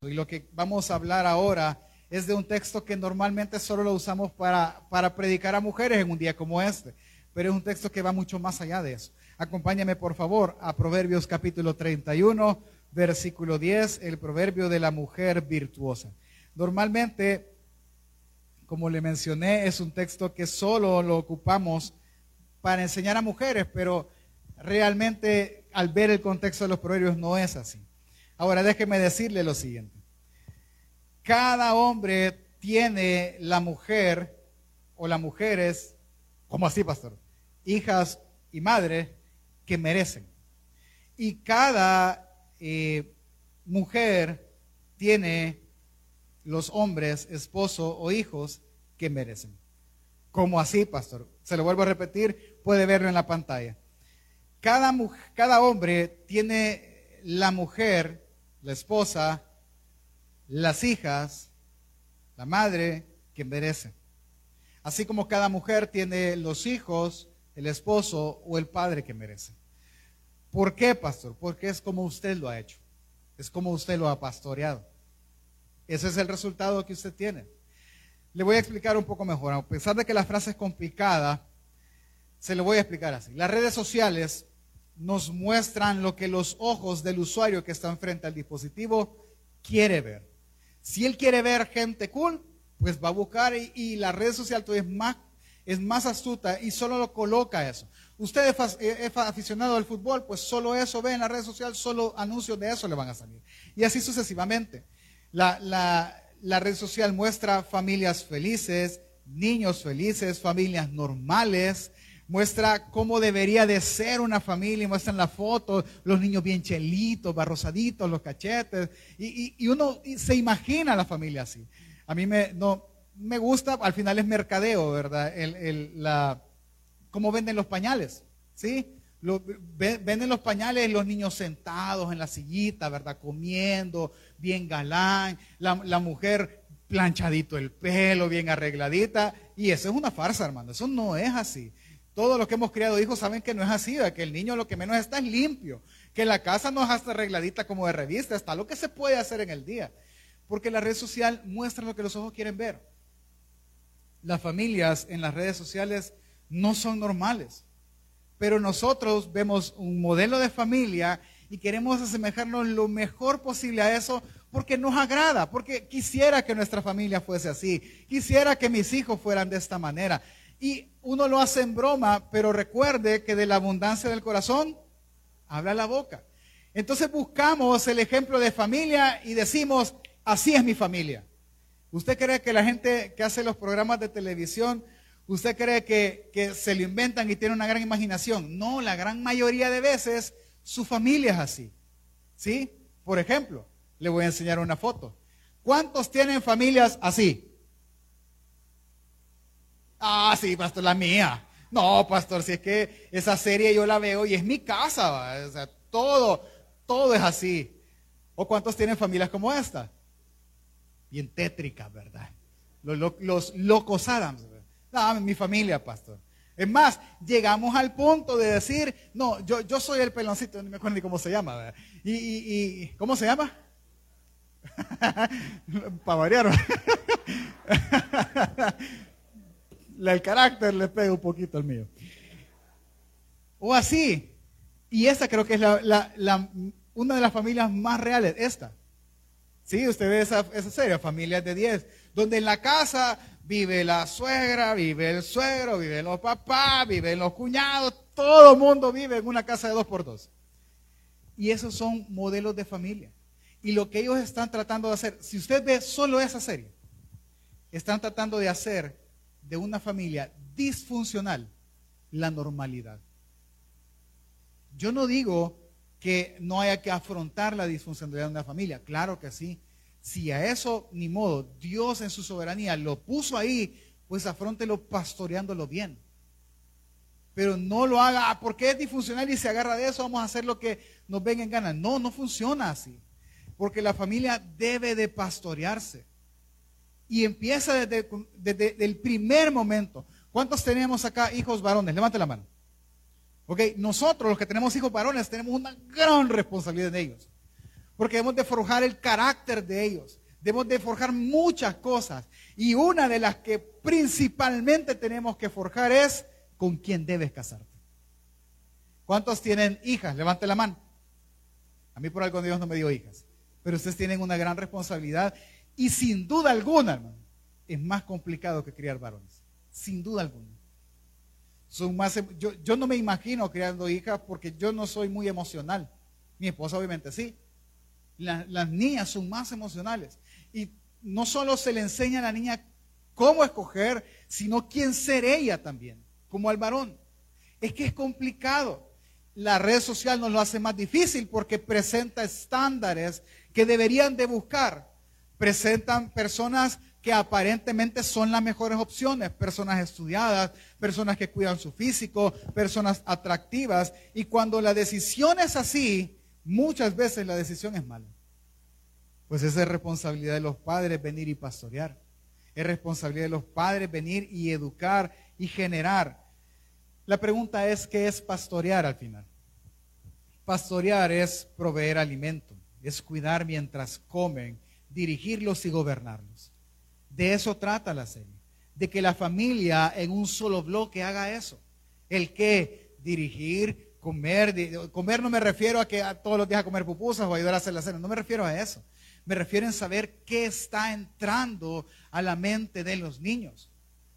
Y lo que vamos a hablar ahora es de un texto que normalmente solo lo usamos para, para predicar a mujeres en un día como este, pero es un texto que va mucho más allá de eso. Acompáñame por favor a Proverbios capítulo 31, versículo 10, el proverbio de la mujer virtuosa. Normalmente, como le mencioné, es un texto que solo lo ocupamos para enseñar a mujeres, pero realmente al ver el contexto de los proverbios no es así. Ahora déjeme decirle lo siguiente. Cada hombre tiene la mujer o las mujeres, ¿cómo así, pastor? Hijas y madres que merecen. Y cada eh, mujer tiene los hombres, esposo o hijos que merecen. ¿Cómo así, pastor? Se lo vuelvo a repetir, puede verlo en la pantalla. Cada, cada hombre tiene la mujer la esposa, las hijas, la madre que merece. Así como cada mujer tiene los hijos, el esposo o el padre que merece. ¿Por qué, pastor? Porque es como usted lo ha hecho. Es como usted lo ha pastoreado. Ese es el resultado que usted tiene. Le voy a explicar un poco mejor. A pesar de que la frase es complicada, se lo voy a explicar así. Las redes sociales nos muestran lo que los ojos del usuario que está enfrente al dispositivo quiere ver. Si él quiere ver gente cool, pues va a buscar y, la red social es más, es más astuta y solo lo coloca eso. Usted es, aficionado al fútbol, pues solo eso ve en la red social, solo anuncios de eso le van a salir. Y así sucesivamente. La, la red social muestra familias felices, niños felices, familias normales, muestra cómo debería de ser una familia, muestran la foto, los niños bien chelitos, barrosaditos, los cachetes, y, uno se imagina la familia así. A mí me, no, me gusta, al final es mercadeo, ¿verdad? El, la, cómo venden los pañales, ¿sí? venden los pañales los niños sentados en la sillita, ¿verdad? Comiendo, bien galán, la, la mujer planchadito el pelo, bien arregladita, y eso es una farsa, hermano, eso no es así. Todos los que hemos criado hijos saben que no es así, que el niño lo que menos está es limpio, que la casa no es hasta arregladita como de revista, está lo que se puede hacer en el día. Porque la red social muestra lo que los ojos quieren ver. Las familias en las redes sociales no son normales, pero nosotros vemos un modelo de familia y queremos asemejarnos lo mejor posible a eso porque nos agrada, porque quisiera que nuestra familia fuese así, quisiera que mis hijos fueran de esta manera. Y uno lo hace en broma, pero recuerde que de la abundancia del corazón habla la boca. Entonces buscamos el ejemplo de familia y decimos, así es mi familia. ¿Usted cree que la gente que hace los programas de televisión, usted cree que, se lo inventan y tiene una gran imaginación? No, la gran mayoría de veces su familia es así. ¿Sí? Por ejemplo, le voy a enseñar una foto. ¿Cuántos tienen familias así? Ah, sí, pastor, la mía. No, pastor, si es que esa serie yo la veo y es mi casa, o sea, todo, todo es así. ¿O cuántos tienen familias como esta? Bien tétricas, ¿verdad? Los, locos Adams. No, mi familia, pastor. Es más, llegamos al punto de decir, no, yo, yo soy el peloncito, no me acuerdo ni cómo se llama. ¿verdad? Y, y, ¿cómo se llama? Para variar el carácter le pega un poquito al mío. O así. Y esta creo que es la, una de las familias más reales, esta. Sí, usted ve esa, esa serie, familias de 10, donde en la casa vive la suegra, vive el suegro, viven los papás, viven los cuñados, todo el mundo vive en una casa de dos por dos. Y esos son modelos de familia. Y lo que ellos están tratando de hacer, si usted ve solo esa serie, están tratando de hacer de una familia disfuncional la normalidad. Yo no digo que no haya que afrontar la disfuncionalidad de una familia, claro que sí. Si a eso ni modo, Dios en su soberanía lo puso ahí, pues afrontelo pastoreándolo bien. Pero no lo haga, ah, porque es disfuncional y se agarra de eso, vamos a hacer lo que nos venga en gana. No, no funciona así. Porque la familia debe de pastorearse. Y empieza desde, el primer momento. ¿Cuántos tenemos acá hijos varones? Levante la mano. Ok, nosotros los que tenemos hijos varones tenemos una gran responsabilidad en ellos. porque debemos de forjar el carácter de ellos, debemos de forjar muchas cosas. Y una de las que principalmente tenemos que forjar es con quién debes casarte. ¿Cuántos tienen hijas? Levante la mano. A mí por algo Dios no me dio hijas. Pero ustedes tienen una gran responsabilidad y sin duda alguna, hermano, es más complicado que criar varones. Sin duda alguna. Son más, em, yo, yo no me imagino criando hijas porque yo no soy muy emocional. Mi esposa obviamente sí. las niñas son más emocionales. Y no solo se le enseña a la niña cómo escoger, sino quién ser ella también, como al varón. Es que es complicado. La red social nos lo hace más difícil porque presenta estándares que deberían de buscar. Presentan personas que aparentemente son las mejores opciones, personas estudiadas, personas que cuidan su físico, personas atractivas. Y cuando la decisión es así, muchas veces la decisión es mala. Pues esa es responsabilidad de los padres venir y pastorear. Es responsabilidad de los padres venir y educar y generar. La pregunta es, ¿qué es pastorear al final? Pastorear es proveer alimento, es cuidar mientras comen, dirigirlos y gobernarlos. De eso trata la serie, de que la familia en un solo bloque haga eso. El que dirigir, comer, comer no me refiero a que todos los días a comer pupusas o ayudar a hacer la cena, no me refiero a eso. Me refiero a saber qué está entrando a la mente de los niños.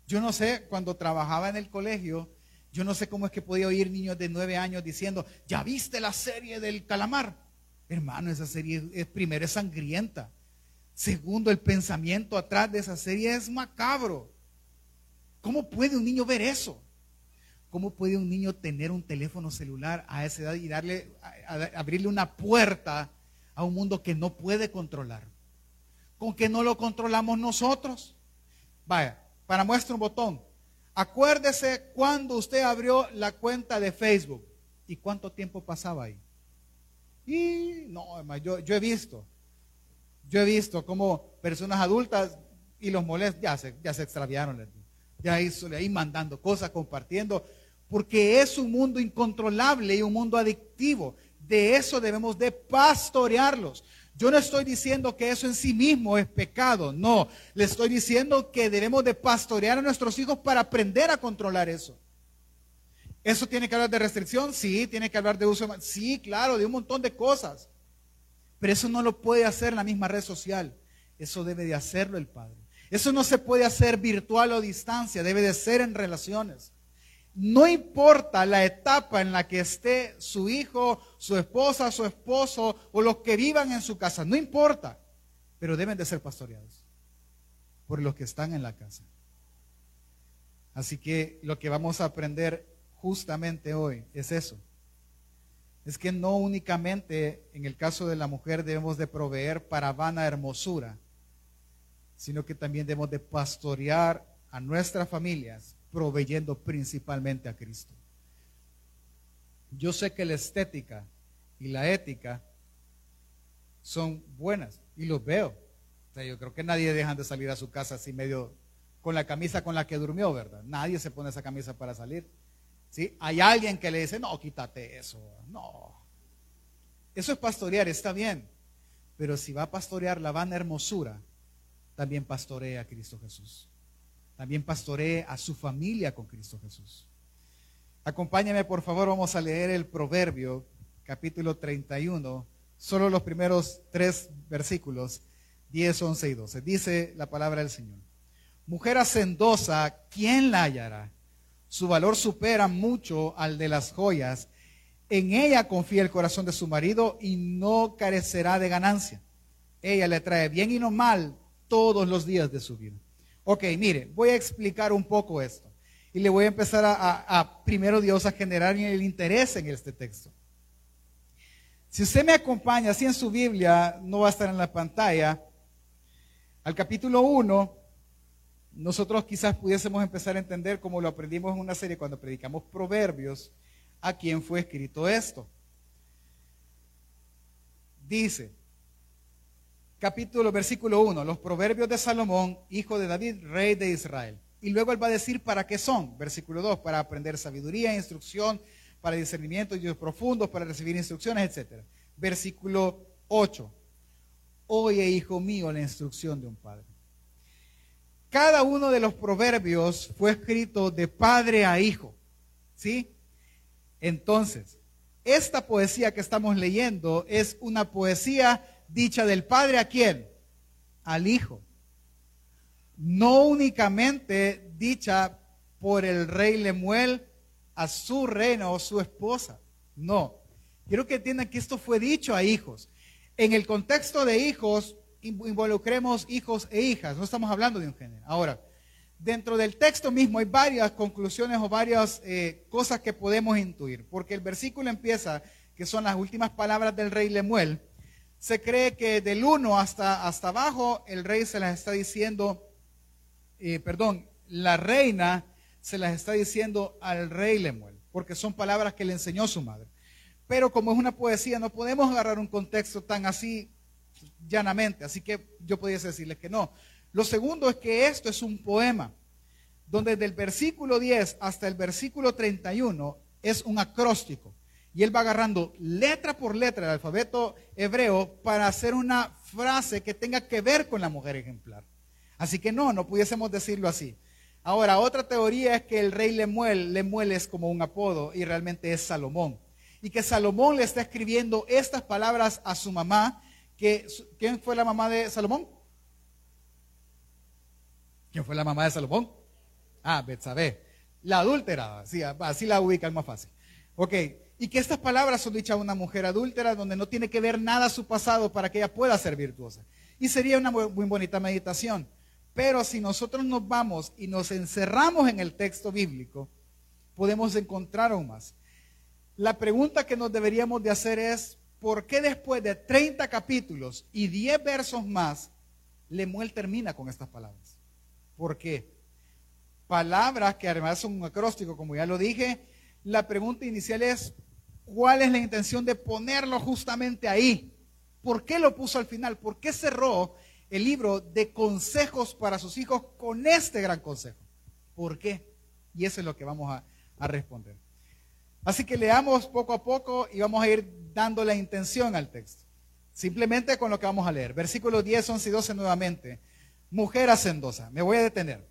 Yo no sé, cuando trabajaba en el colegio, yo no sé cómo es que podía oír niños de nueve años diciendo, ¿ya viste la serie del calamar? Hermano, esa serie es, primero es sangrienta. Segundo, el pensamiento atrás de esa serie es macabro. ¿Cómo puede un niño ver eso? ¿Cómo puede un niño tener un teléfono celular a esa edad y darle, abrirle una puerta a un mundo que no puede controlar. Con que no lo controlamos nosotros. Vaya, para muestra un botón. Acuérdese cuando usted abrió la cuenta de Facebook y cuánto tiempo pasaba ahí. Y no, yo he visto, yo he visto como personas adultas y los molestos ya se, ya se extraviaron. Ya ahí mandando cosas, compartiendo, porque es un mundo incontrolable y un mundo adictivo de eso debemos de pastorearlos. Yo no estoy diciendo que eso en sí mismo es pecado, no. Le estoy diciendo que debemos de pastorear a nuestros hijos para aprender a controlar eso. ¿Eso tiene que hablar de restricción? Sí, tiene que hablar de uso. Sí, claro, de un montón de cosas. Pero eso no lo puede hacer la misma red social. Eso debe de hacerlo el Padre. Eso no se puede hacer virtual o a distancia, debe de ser en relaciones. No importa la etapa en la que esté su hijo, su esposa, su esposo o los que vivan en su casa, no importa, pero deben de ser pastoreados por los que están en la casa. Así que lo que vamos a aprender justamente hoy es eso. Es que no únicamente en el caso de la mujer debemos de proveer para vana hermosura, sino que también debemos de pastorear a nuestras familias proveyendo principalmente a Cristo. Yo sé que la estética y la ética son buenas y los veo. yo creo que nadie deja de salir a su casa así medio con la camisa con la que durmió, ¿verdad? Nadie se pone esa camisa para salir. ¿Sí? Hay alguien que le dice, no, quítate eso. No. Eso es pastorear, está bien. Pero si va a pastorear la vana hermosura, también pastorea a Cristo Jesús también pastoree a su familia con Cristo Jesús. Acompáñame, por favor, vamos a leer el Proverbio, capítulo 31, solo los primeros tres versículos, 10, 11 y 12. Dice la palabra del Señor. Mujer hacendosa, ¿quién la hallará? Su valor supera mucho al de las joyas. En ella confía el corazón de su marido y no carecerá de ganancia. Ella le trae bien y no mal todos los días de su vida. Ok, mire, voy a explicar un poco esto. Y le voy a empezar a, primero Dios a generar el interés en este texto. Si usted me acompaña así en su Biblia, no va a estar en la pantalla, al capítulo 1, nosotros quizás pudiésemos empezar a entender como lo aprendimos en una serie cuando predicamos proverbios, a quién fue escrito esto. Dice, capítulo, versículo 1, los proverbios de Salomón, hijo de David, rey de Israel. Y luego él va a decir para qué son, versículo 2, para aprender sabiduría, instrucción, para discernimiento y profundos, para recibir instrucciones, etc. Versículo 8. Oye, hijo mío, la instrucción de un padre. Cada uno de los proverbios fue escrito de padre a hijo. ¿Sí? Entonces, esta poesía que estamos leyendo es una poesía dicha del padre a quién? Al hijo. No únicamente dicha por el rey Lemuel a su reina o su esposa. No. Quiero que entiendan que esto fue dicho a hijos. En el contexto de hijos, involucremos hijos e hijas. No estamos hablando de un género. Ahora, dentro del texto mismo hay varias conclusiones o varias eh, cosas que podemos intuir. Porque el versículo empieza, que son las últimas palabras del rey Lemuel. Se cree que del 1 hasta, hasta abajo el rey se las está diciendo, eh, perdón, la reina se las está diciendo al rey Lemuel, porque son palabras que le enseñó su madre. Pero como es una poesía, no podemos agarrar un contexto tan así llanamente, así que yo pudiese decirles que no. Lo segundo es que esto es un poema, donde del versículo 10 hasta el versículo 31 es un acróstico. Y él va agarrando letra por letra el alfabeto hebreo para hacer una frase que tenga que ver con la mujer ejemplar. Así que no, no pudiésemos decirlo así. Ahora, otra teoría es que el rey Lemuel, Lemuel es como un apodo y realmente es Salomón. Y que Salomón le está escribiendo estas palabras a su mamá. ¿Quién fue la mamá de Salomón? ¿Quién fue la mamá de Salomón? Ah, Betsabé. La adúltera, sí, así la ubican más fácil. Ok, y que estas palabras son dichas a una mujer adúltera donde no tiene que ver nada su pasado para que ella pueda ser virtuosa. Y sería una muy bonita meditación. Pero si nosotros nos vamos y nos encerramos en el texto bíblico, podemos encontrar aún más. La pregunta que nos deberíamos de hacer es, ¿por qué después de 30 capítulos y 10 versos más, Lemuel termina con estas palabras? ¿Por qué? Palabras que además son un acróstico, como ya lo dije. La pregunta inicial es, ¿cuál es la intención de ponerlo justamente ahí? ¿Por qué lo puso al final? ¿Por qué cerró el libro de consejos para sus hijos con este gran consejo. ¿Por qué? Y eso es lo que vamos a, responder. Así que leamos poco a poco y vamos a ir dando la intención al texto. Simplemente con lo que vamos a leer. Versículos 10, 11 y 12 nuevamente. Mujer hacendosa. Me voy a detener.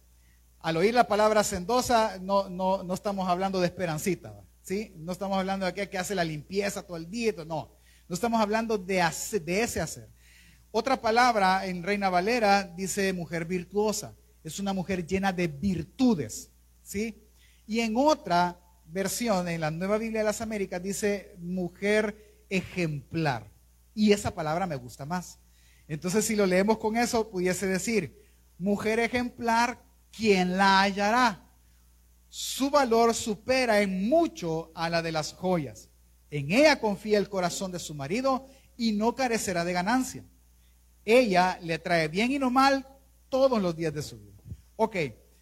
Al oír la palabra hacendosa, no, no, no estamos hablando de esperancita. ¿sí? No estamos hablando de aquella que hace la limpieza todo el día. No. No estamos hablando de, de ese hacer. Otra palabra en Reina Valera dice mujer virtuosa. Es una mujer llena de virtudes. ¿sí? Y en otra versión, en la Nueva Biblia de las Américas, dice mujer ejemplar. Y esa palabra me gusta más. Entonces, si lo leemos con eso, pudiese decir, mujer ejemplar, ¿quién la hallará? Su valor supera en mucho a la de las joyas. En ella confía el corazón de su marido y no carecerá de ganancia ella le trae bien y no mal todos los días de su vida. Ok,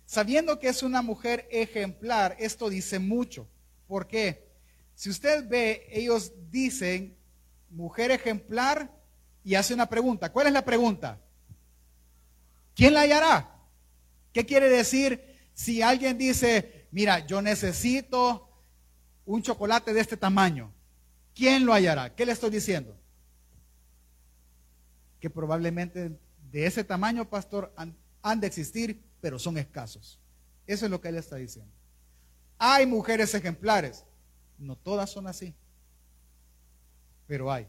sabiendo que es una mujer ejemplar, esto dice mucho. ¿Por qué? Si usted ve, ellos dicen mujer ejemplar y hace una pregunta. ¿Cuál es la pregunta? ¿Quién la hallará? ¿Qué quiere decir si alguien dice, mira, yo necesito un chocolate de este tamaño? ¿Quién lo hallará? ¿Qué le estoy diciendo? que probablemente de ese tamaño, pastor, han, de existir, pero son escasos. Eso es lo que él está diciendo. Hay mujeres ejemplares, no todas son así, pero hay.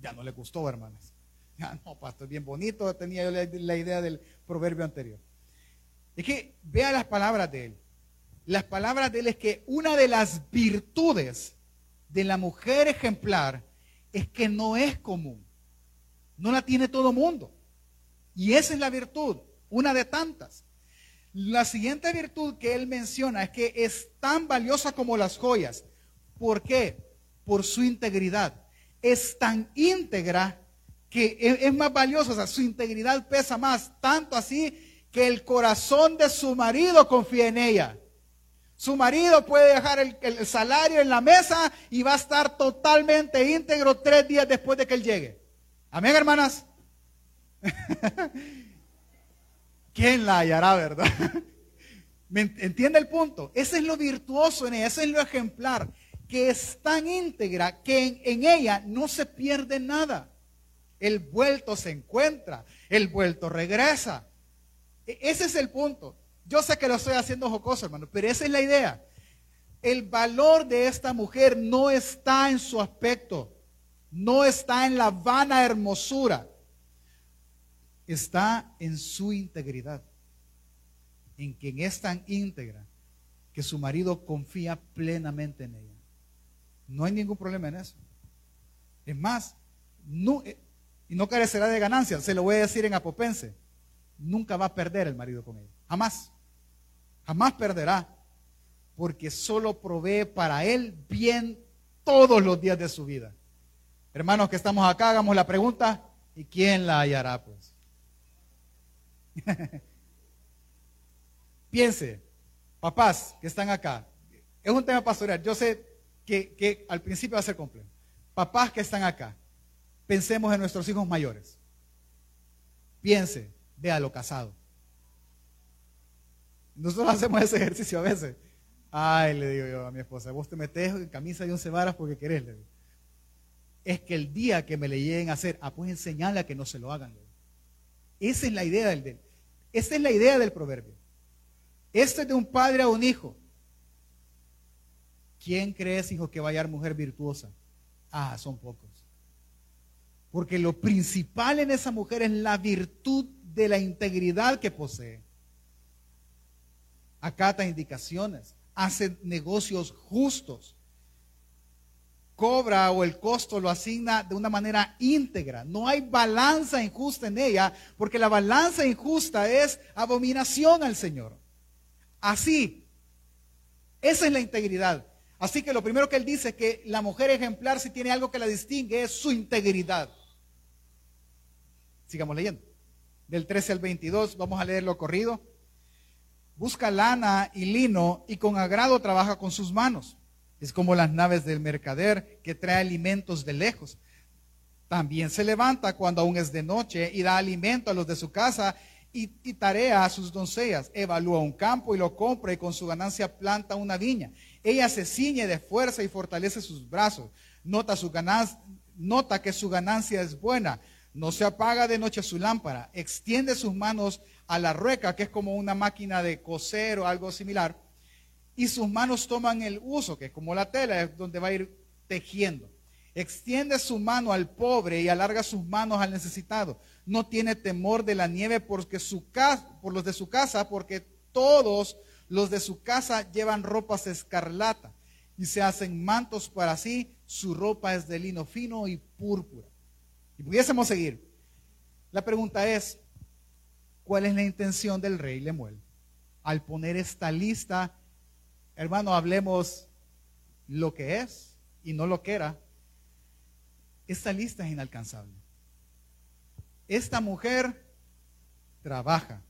Ya no le gustó, hermanas. Ya no, pastor, bien bonito, tenía yo la, la idea del proverbio anterior. Es que vea las palabras de él. Las palabras de él es que una de las virtudes de la mujer ejemplar es que no es común. No la tiene todo mundo. Y esa es la virtud, una de tantas. La siguiente virtud que él menciona es que es tan valiosa como las joyas. ¿Por qué? Por su integridad. Es tan íntegra que es más valiosa, o sea, su integridad pesa más, tanto así que el corazón de su marido confía en ella. Su marido puede dejar el, el, salario en la mesa y va a estar totalmente íntegro tres días después de que él llegue. Amén, hermanas. ¿Quién la hallará, verdad? ¿Me entiende el punto? Ese es lo virtuoso en ella, ese es lo ejemplar, que es tan íntegra que en, ella no se pierde nada. El vuelto se encuentra, el vuelto regresa. E, ese es el punto. Yo sé que lo estoy haciendo jocoso, hermano, pero esa es la idea. El valor de esta mujer no está en su aspecto, no está en la vana hermosura, está en su integridad, en quien es tan íntegra que su marido confía plenamente en ella. No hay ningún problema en eso. Es más, eh, y no carecerá de ganancias, se lo voy a decir en apopense, nunca va a perder el marido con ella, jamás, jamás perderá, porque solo provee para él bien todos los días de su vida. Hermanos que estamos acá, hagamos la pregunta, ¿y quién la hallará? Pues Piense, papás que están acá, es un tema pastoral, yo sé que, al principio va a ser complejo. Papás que están acá, pensemos en nuestros hijos mayores. Piense, lo casado. Nosotros hacemos ese ejercicio a veces. Ay, le digo yo a mi esposa, vos te metes en camisa de once varas porque querés. Es que el día que me le lleguen a hacer, ah, pues enseñarle a que no se lo hagan. Esa es la idea del, esa es la idea del proverbio. Este es de un padre a un hijo. ¿Quién crees, hijo, que va a hallar mujer virtuosa? Ah, son pocos. Porque lo principal en esa mujer es la virtud de la integridad que posee. Acata indicaciones, hace negocios justos, cobra o el costo lo asigna de una manera íntegra. No hay balanza injusta en ella, porque la balanza injusta es abominación al Señor. Así, esa es la integridad. Así que lo primero que él dice es que la mujer ejemplar, si tiene algo que la distingue, es su integridad. Sigamos leyendo. Del 13 al 22, vamos a leerlo corrido. Busca lana y lino y con agrado trabaja con sus manos es como las naves del mercader que trae alimentos de lejos. También se levanta cuando aún es de noche y da alimento a los de su casa y, tarea a sus doncellas. Evalúa un campo y lo compra y con su ganancia planta una viña. Ella se ciñe de fuerza y fortalece sus brazos. Nota, nota que su ganancia es buena. No se apaga de noche su lámpara. Extiende sus manos a la rueca, que es como una máquina de coser o algo similar y sus manos toman el uso, que es como la tela, es donde va a ir tejiendo. Extiende su mano al pobre y alarga sus manos al necesitado. No tiene temor de la nieve porque su casa, por los de su casa, porque todos los de su casa llevan ropas escarlata y se hacen mantos para sí. Su ropa es de lino fino y púrpura. Y pudiésemos seguir. La pregunta es, ¿cuál es la intención del rey Lemuel al poner esta lista Hermano, hablemos lo que es y no lo que era. Esta lista es inalcanzable. Esta mujer trabaja,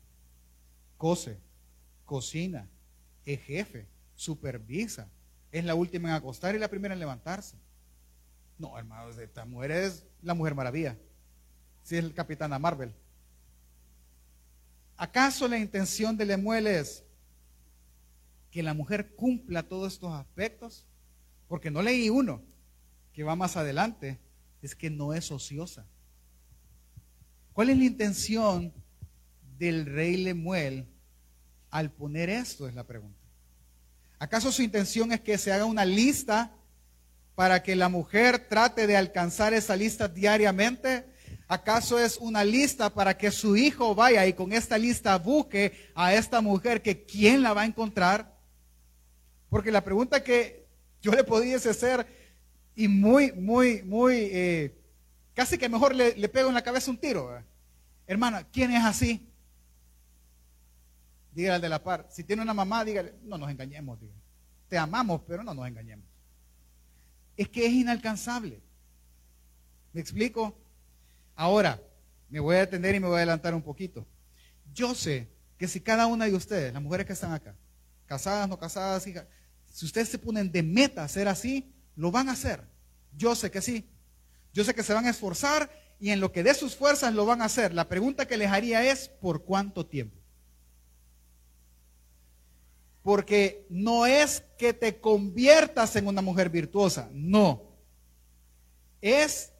cose, cocina, es jefe, supervisa, es la última en acostar y la primera en levantarse. No, hermanos, esta mujer es la mujer maravilla. Si es el capitán Marvel. ¿Acaso la intención de Lemuel es que la mujer cumpla todos estos aspectos? Porque no leí uno que va más adelante, es que no es ociosa. ¿Cuál es la intención del rey Lemuel al poner esto? Es la pregunta. ¿Acaso su intención es que se haga una lista para que la mujer trate de alcanzar esa lista diariamente? ¿Acaso es una lista para que su hijo vaya y con esta lista busque a esta mujer que quién la va a encontrar? Porque la pregunta que yo le pudiese hacer, y muy, muy, muy, eh, casi que mejor le, pego en la cabeza un tiro. Hermana, ¿quién es así? Dígale al de la par. Si tiene una mamá, dígale, no nos engañemos. Te amamos, pero no nos engañemos. Es que es inalcanzable. ¿Me explico? Ahora, me voy a detener y me voy a adelantar un poquito. Yo sé que si cada una de ustedes, las mujeres que están acá, casadas, no casadas, hijas, si ustedes se ponen de meta ser así, lo van a hacer. Yo sé que sí. Yo sé que se van a esforzar y en lo que dé sus fuerzas lo van a hacer. La pregunta que les haría es, ¿por cuánto tiempo? Porque no es que te conviertas en una mujer virtuosa, no. Es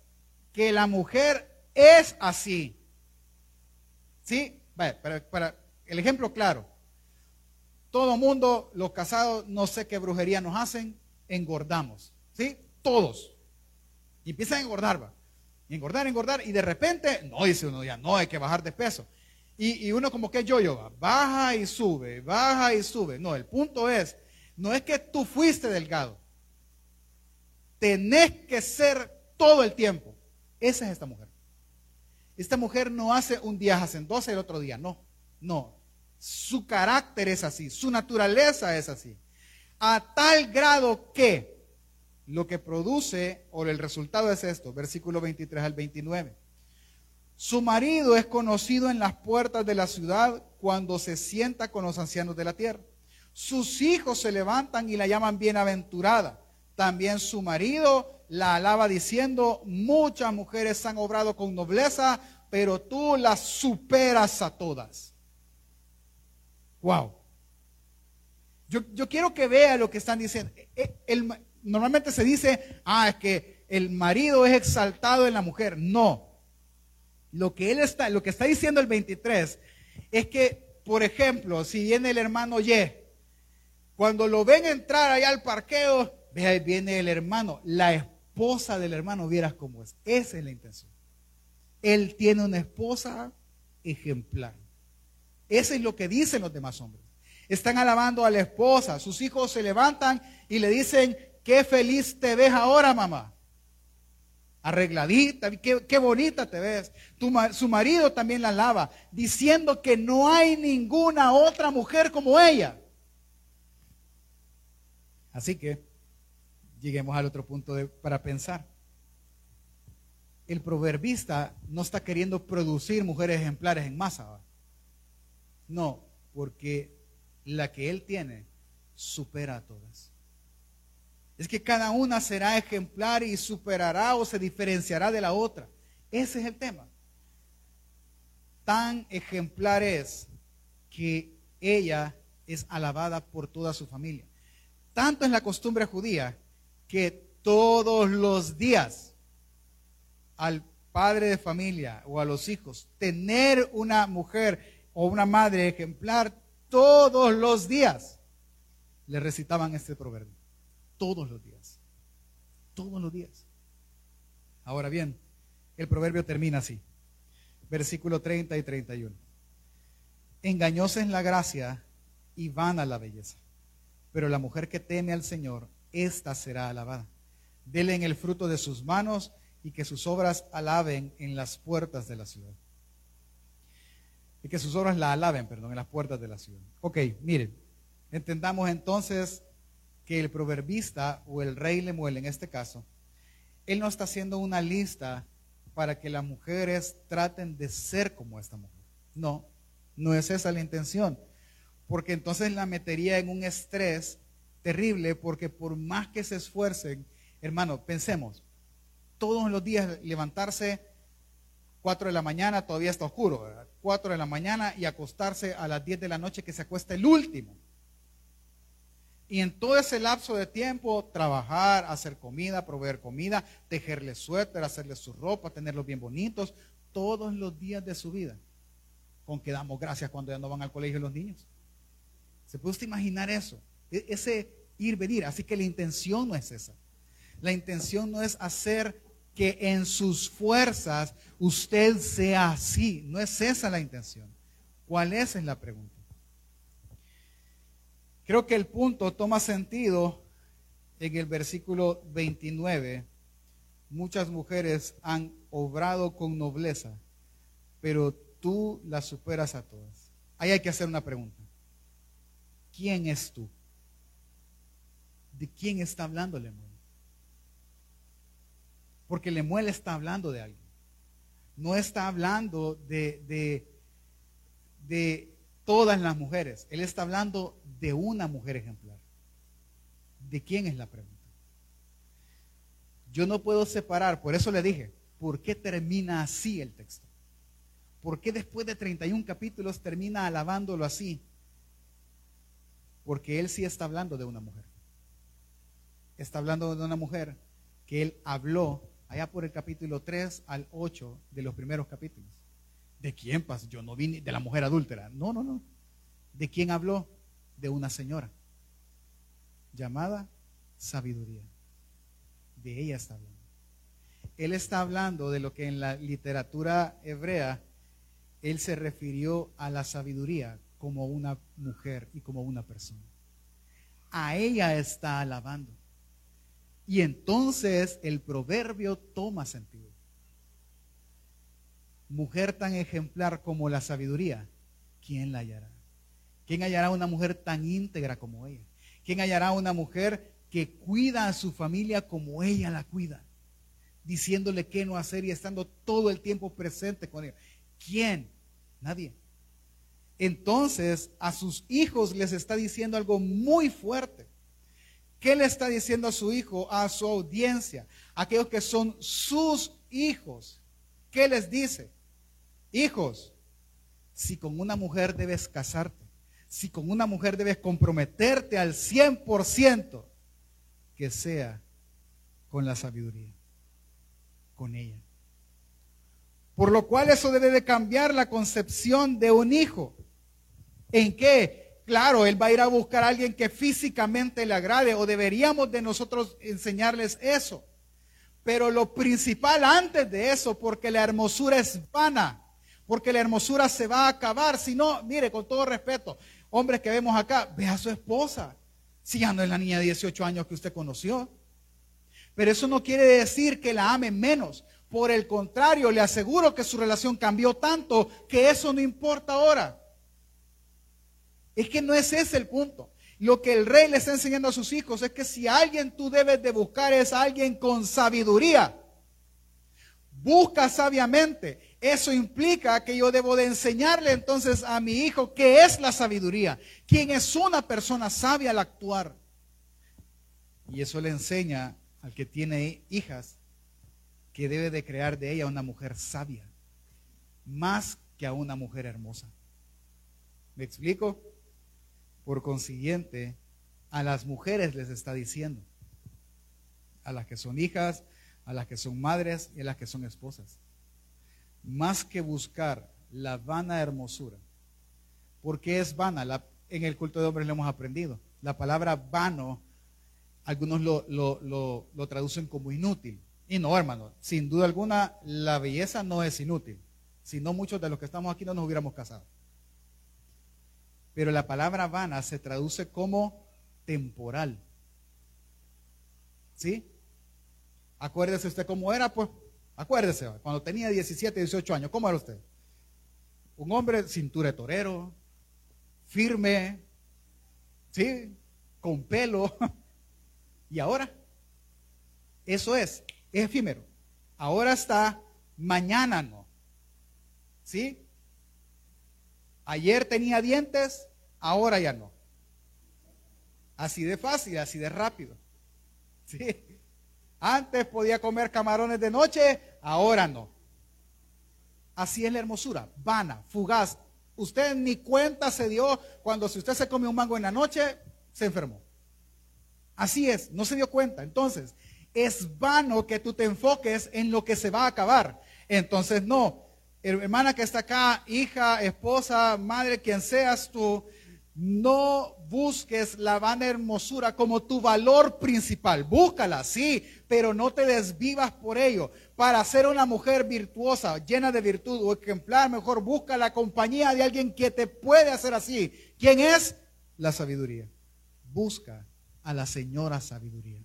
que la mujer es así. ¿Sí? para, para el ejemplo claro. Todo mundo, los casados, no sé qué brujería nos hacen, engordamos. ¿Sí? Todos. Y empiezan a engordar, va. Y engordar, engordar. Y de repente, no, dice uno ya, no, hay que bajar de peso. Y, uno como que yo, yo, baja y sube, baja y sube. No, el punto es, no es que tú fuiste delgado. Tenés que ser todo el tiempo. Esa es esta mujer. Esta mujer no hace un día hacendosa y el otro día, no. No. Su carácter es así, su naturaleza es así. A tal grado que lo que produce, o el resultado es esto, versículo 23 al 29. Su marido es conocido en las puertas de la ciudad cuando se sienta con los ancianos de la tierra. Sus hijos se levantan y la llaman bienaventurada. También su marido la alaba diciendo, muchas mujeres han obrado con nobleza, pero tú las superas a todas. Wow. Yo, quiero que vea lo que están diciendo. E, e, normalmente se dice, ah, es que el marido es exaltado en la mujer. No. Lo que él está, lo que está diciendo el 23 es que, por ejemplo, si viene el hermano Y, cuando lo ven entrar allá al parqueo, ve ahí viene el hermano, la esposa del hermano, vieras cómo es. Esa es la intención. Él tiene una esposa ejemplar. Eso es lo que dicen los demás hombres. Están alabando a la esposa. Sus hijos se levantan y le dicen, qué feliz te ves ahora, mamá arregladita, qué, bonita te ves. su marido también la alaba, diciendo que no hay ninguna otra mujer como ella. Así que lleguemos al otro punto para pensar. El proverbista no está queriendo producir mujeres ejemplares en masa. No, porque la que él tiene supera a todas es que cada una será ejemplar y superará o se diferenciará de la otra. Ese es el tema. Tan ejemplar es que ella es alabada por toda su familia. Tanto es la costumbre judía que todos los días al padre de familia o a los hijos tener una mujer o una madre ejemplar todos los días le recitaban este proverbio todos los días. Todos los días. Ahora bien, el proverbio termina así. Versículo 30 y 31. Engañosa es la gracia y vana la belleza. Pero la mujer que teme al Señor, ésta será alabada. Dele en el fruto de sus manos y que sus obras alaben en las puertas de la ciudad. Y que sus obras la alaben, perdón, en las puertas de la ciudad. Ok, miren, entendamos entonces que el proverbista o el rey Lemuel en este caso, él no está haciendo una lista para que las mujeres traten de ser como esta mujer. No, no es esa la intención. Porque entonces la metería en un estrés terrible porque por más que se esfuercen, hermano, pensemos, todos los días levantarse 4 de la mañana, todavía está oscuro, 4 de la mañana y acostarse a las 10 de la noche que se acuesta el último. Y en todo ese lapso de tiempo, trabajar, hacer comida, proveer comida, tejerle suéter, hacerle su ropa, tenerlos bien bonitos, todos los días de su vida. Con que damos gracias cuando ya no van al colegio los niños. ¿Se puede usted imaginar eso? E-, ese ir, venir. Así que la intención no es esa. La intención no es hacer que en sus fuerzas usted sea así. No es esa la intención. ¿Cuál es? Es la pregunta. Creo que el punto toma sentido en el versículo 29. Muchas mujeres han obrado con nobleza, pero tú las superas a todas. Ahí hay que hacer una pregunta. ¿Quién es tú? ¿De quién está hablando Lemuel? Porque Lemuel está hablando de alguien. No está hablando de, de, de todas las mujeres. Él está hablando de una mujer ejemplar. ¿De quién es la pregunta? Yo no puedo separar, por eso le dije, ¿por qué termina así el texto? ¿Por qué después de 31 capítulos termina alabándolo así? Porque él sí está hablando de una mujer. Está hablando de una mujer que él habló allá por el capítulo 3 al 8 de los primeros capítulos. ¿De quién pasó? Yo no vi de la mujer adúltera. No, no, no. ¿De quién habló? De una señora llamada sabiduría. De ella está hablando. Él está hablando de lo que en la literatura hebrea él se refirió a la sabiduría como una mujer y como una persona. A ella está alabando. Y entonces el proverbio toma sentido. Mujer tan ejemplar como la sabiduría, ¿quién la hallará? ¿Quién hallará una mujer tan íntegra como ella? ¿Quién hallará una mujer que cuida a su familia como ella la cuida? Diciéndole qué no hacer y estando todo el tiempo presente con ella. ¿Quién? Nadie. Entonces a sus hijos les está diciendo algo muy fuerte. ¿Qué le está diciendo a su hijo, a su audiencia, aquellos que son sus hijos? ¿Qué les dice? Hijos, si con una mujer debes casarte, si con una mujer debes comprometerte al 100%, que sea con la sabiduría, con ella. Por lo cual eso debe de cambiar la concepción de un hijo. ¿En qué? Claro, él va a ir a buscar a alguien que físicamente le agrade o deberíamos de nosotros enseñarles eso. Pero lo principal antes de eso, porque la hermosura es vana, porque la hermosura se va a acabar. Si no, mire, con todo respeto, hombres que vemos acá, ve a su esposa, si ya no es la niña de 18 años que usted conoció. Pero eso no quiere decir que la ame menos. Por el contrario, le aseguro que su relación cambió tanto que eso no importa ahora. Es que no es ese el punto. Lo que el rey le está enseñando a sus hijos es que si alguien tú debes de buscar es alguien con sabiduría. Busca sabiamente. Eso implica que yo debo de enseñarle entonces a mi hijo qué es la sabiduría, quién es una persona sabia al actuar. Y eso le enseña al que tiene hijas que debe de crear de ella una mujer sabia, más que a una mujer hermosa. ¿Me explico? Por consiguiente, a las mujeres les está diciendo, a las que son hijas, a las que son madres y a las que son esposas, más que buscar la vana hermosura, porque es vana, en el culto de hombres lo hemos aprendido, la palabra vano, algunos lo, lo traducen como inútil, y no, hermano, sin duda alguna, la belleza no es inútil. Si no, muchos de los que estamos aquí no nos hubiéramos casado. Pero la palabra vana se traduce como temporal. ¿Sí? Acuérdese usted cómo era, pues, acuérdese, cuando tenía 17, 18 años, ¿cómo era usted? Un hombre cintura de torero, firme, ¿sí? Con pelo. ¿Y ahora? Eso es, es efímero. Ahora está, mañana no. ¿Sí? Ayer tenía dientes, ahora ya no. Así de fácil, así de rápido. ¿Sí? Antes podía comer camarones de noche, ahora no. Así es la hermosura, vana, fugaz. Usted ni cuenta se dio cuando si usted se come un mango en la noche, se enfermó. Así es, no se dio cuenta. Entonces, es vano que tú te enfoques en lo que se va a acabar. Entonces, no. Hermana que está acá, hija, esposa, madre, quien seas tú, no busques la vana hermosura como tu valor principal. Búscala, sí, pero no te desvivas por ello. Para ser una mujer virtuosa, llena de virtud o ejemplar, mejor busca la compañía de alguien que te puede hacer así. ¿Quién es? La sabiduría. Busca a la señora sabiduría.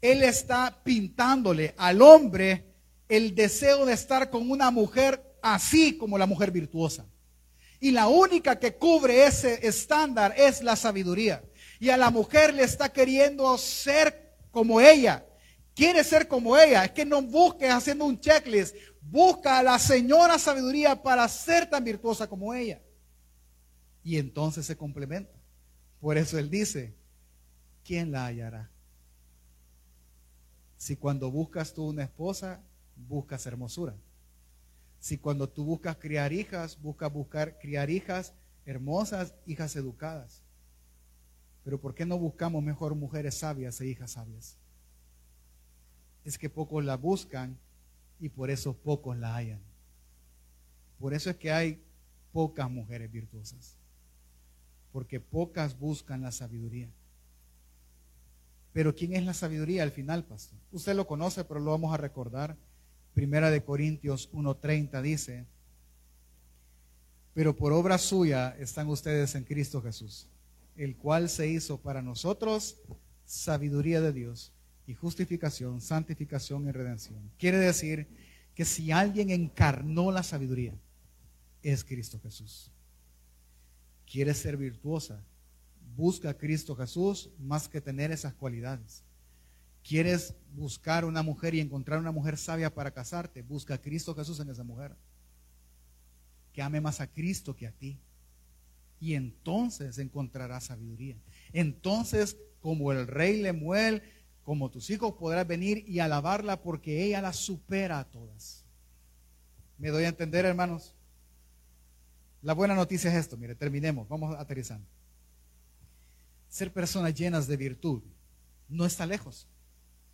Él está pintándole al hombre el deseo de estar con una mujer así como la mujer virtuosa. Y la única que cubre ese estándar es la sabiduría. Y a la mujer le está queriendo ser como ella. Quiere ser como ella. Es que no busques haciendo un checklist. Busca a la señora sabiduría para ser tan virtuosa como ella. Y entonces se complementa. Por eso él dice, ¿quién la hallará? Si cuando buscas tú una esposa, buscas hermosura. Si cuando tú buscas criar hijas, buscas buscar criar hijas hermosas, hijas educadas. Pero ¿por qué no buscamos mejor mujeres sabias e hijas sabias? es que pocos la buscan y por eso pocos la hallan. Por eso es que hay pocas mujeres virtuosas, porque pocas buscan la sabiduría. Pero ¿quién es la sabiduría al final, pastor? Usted lo conoce, pero lo vamos a recordar. Primera de Corintios 1:30 dice, pero por obra suya están ustedes en Cristo Jesús, el cual se hizo para nosotros sabiduría de Dios y justificación, santificación y redención. Quiere decir que si alguien encarnó la sabiduría, es Cristo Jesús. Quiere ser virtuosa, busca a Cristo Jesús más que tener esas cualidades. Quieres buscar una mujer y encontrar una mujer sabia para casarte, busca a Cristo Jesús en esa mujer. Que ame más a Cristo que a ti. Y entonces encontrarás sabiduría. Entonces, como el rey Lemuel, como tus hijos podrás venir y alabarla porque ella la supera a todas. ¿Me doy a entender, hermanos? La buena noticia es esto, mire, terminemos, vamos aterrizando. Ser personas llenas de virtud no está lejos,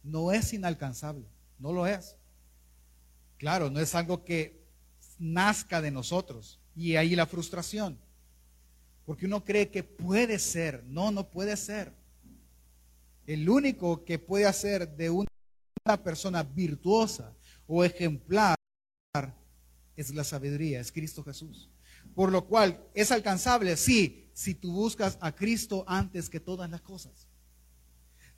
no es inalcanzable, no lo es. Claro, no es algo que nazca de nosotros y ahí la frustración, porque uno cree que puede ser, no, no puede ser. El único que puede hacer de una persona virtuosa o ejemplar es la sabiduría, es Cristo Jesús. Por lo cual es alcanzable, sí, si tú buscas a Cristo antes que todas las cosas.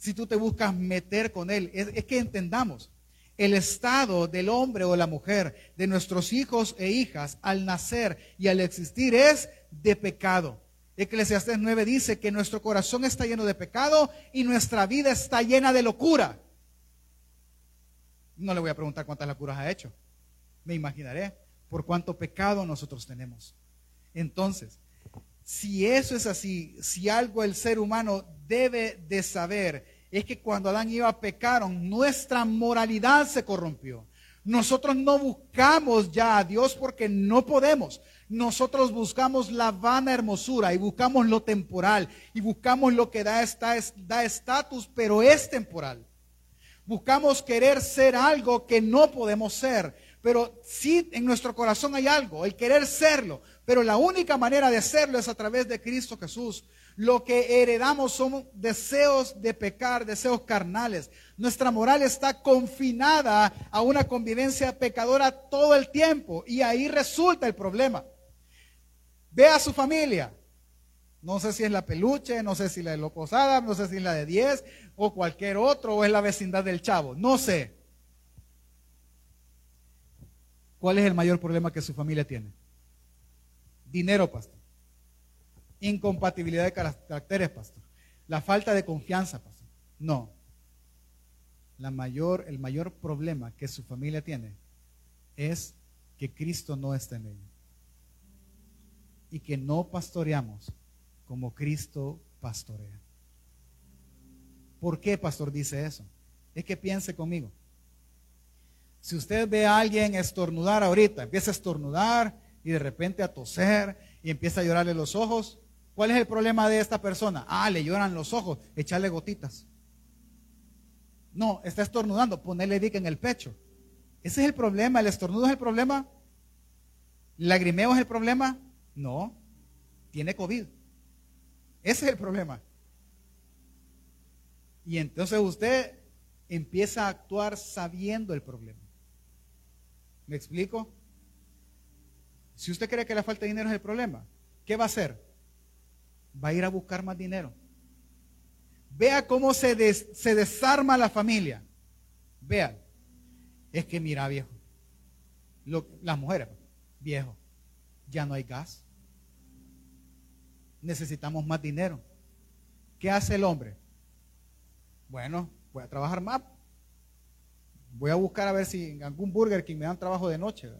Si tú te buscas meter con Él. Es, que entendamos, el estado del hombre o la mujer, de nuestros hijos e hijas, al nacer y al existir es de pecado. Eclesiastés 9 dice que nuestro corazón está lleno de pecado y nuestra vida está llena de locura. No le voy a preguntar cuántas locuras ha hecho. Me imaginaré por cuánto pecado nosotros tenemos. Entonces, si eso es así, si algo el ser humano debe de saber, es que cuando Adán y Eva pecaron, nuestra moralidad se corrompió. Nosotros no buscamos ya a Dios porque no podemos. Nosotros buscamos la vana hermosura y buscamos lo temporal y buscamos lo que da estatus, pero es temporal. Buscamos querer ser algo que no podemos ser. Pero sí en nuestro corazón hay algo, el querer serlo. Pero la única manera de serlo es a través de Cristo Jesús. Lo que heredamos son deseos de pecar, deseos carnales. Nuestra moral está confinada a una convivencia pecadora todo el tiempo. Y ahí resulta el problema. Ve a su familia. No sé si es la peluche, no sé si la de Loposada, no sé si es la de 10 o cualquier otro, o es la vecindad del chavo. No sé. ¿Cuál es el mayor problema que su familia tiene? Dinero, pastor. Incompatibilidad de caracteres, pastor. La falta de confianza, pastor. No. La mayor, el mayor problema que su familia tiene es que Cristo no está en ella. Y que no pastoreamos como Cristo pastorea. ¿Por qué, pastor, dice eso? Es que piense conmigo. Si usted ve a alguien estornudar ahorita, empieza a estornudar y de repente a toser y empieza a llorarle los ojos, ¿cuál es el problema de esta persona? Ah, le lloran los ojos, echarle gotitas. No, está estornudando, ponerle dique en el pecho. Ese es el problema, el estornudo es el problema. ¿El lagrimeo es el problema? No, tiene COVID. Ese es el problema. Y entonces usted empieza a actuar sabiendo el problema. ¿Me explico? Si usted cree que la falta de dinero es el problema, ¿qué va a hacer? Va a ir a buscar más dinero. Vea cómo se, desarma la familia. Vean. Es que mira, viejo. las mujeres, viejo, ya no hay gas. Necesitamos más dinero. ¿Qué hace el hombre? Bueno, voy a trabajar más voy a buscar a ver si en algún Burger King me dan trabajo de noche.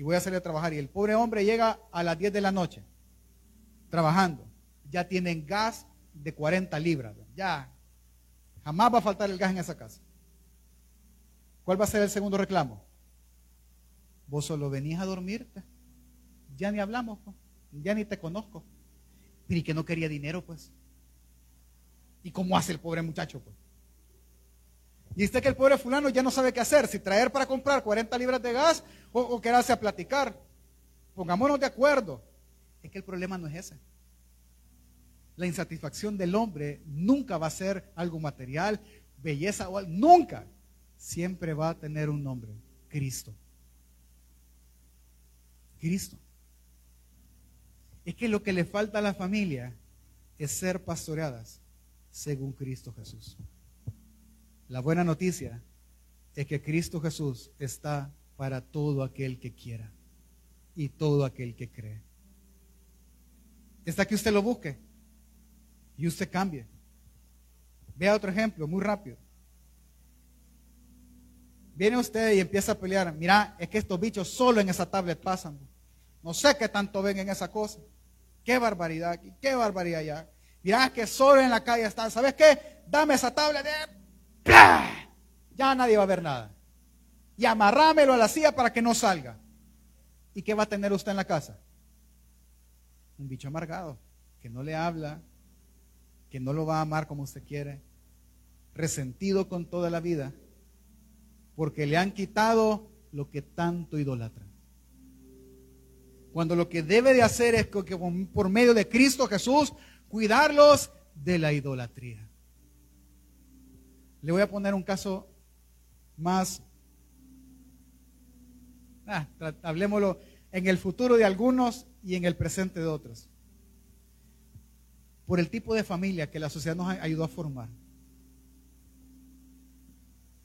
Y voy a salir a trabajar. Y el pobre hombre llega a las 10 de la noche trabajando. Ya tienen gas de 40 libras. Ya. Jamás va a faltar el gas en esa casa. ¿Cuál va a ser el segundo reclamo? Vos solo venís a dormirte. Ya ni hablamos, ya ni te conozco. Y que no quería dinero, pues. ¿Y cómo hace el pobre muchacho, pues? Y usted que el pobre fulano ya no sabe qué hacer, si traer para comprar 40 libras de gas o, o quedarse a platicar. Pongámonos de acuerdo. Es que el problema no es ese. La insatisfacción del hombre nunca va a ser algo material, belleza o algo. Nunca. Siempre va a tener un nombre. Cristo. Cristo. Es que lo que le falta a la familia es ser pastoreadas según Cristo Jesús. La buena noticia es que Cristo Jesús está para todo aquel que quiera y todo aquel que cree. Está que usted lo busque y usted cambie. Vea otro ejemplo, muy rápido. Viene usted y empieza a pelear. Mira, es que estos bichos solo en esa tablet pasan. No sé qué tanto ven en esa cosa. Qué barbaridad aquí, qué barbaridad allá. Mira, que solo en la calle están. ¿Sabes qué? Dame esa tablet. De... Ya nadie va a ver nada. Y amarrámelo a la silla para que no salga. ¿Y qué va a tener usted en la casa? Un bicho amargado, que no le habla, que no lo va a amar como usted quiere, resentido con toda la vida, porque le han quitado lo que tanto idolatra. Cuando lo que debe de hacer es que por medio de Cristo Jesús, cuidarlos de la idolatría. Le voy a poner un caso más, ah, hablemoslo en el futuro de algunos y en el presente de otros. Por el tipo de familia que la sociedad nos ayudó a formar.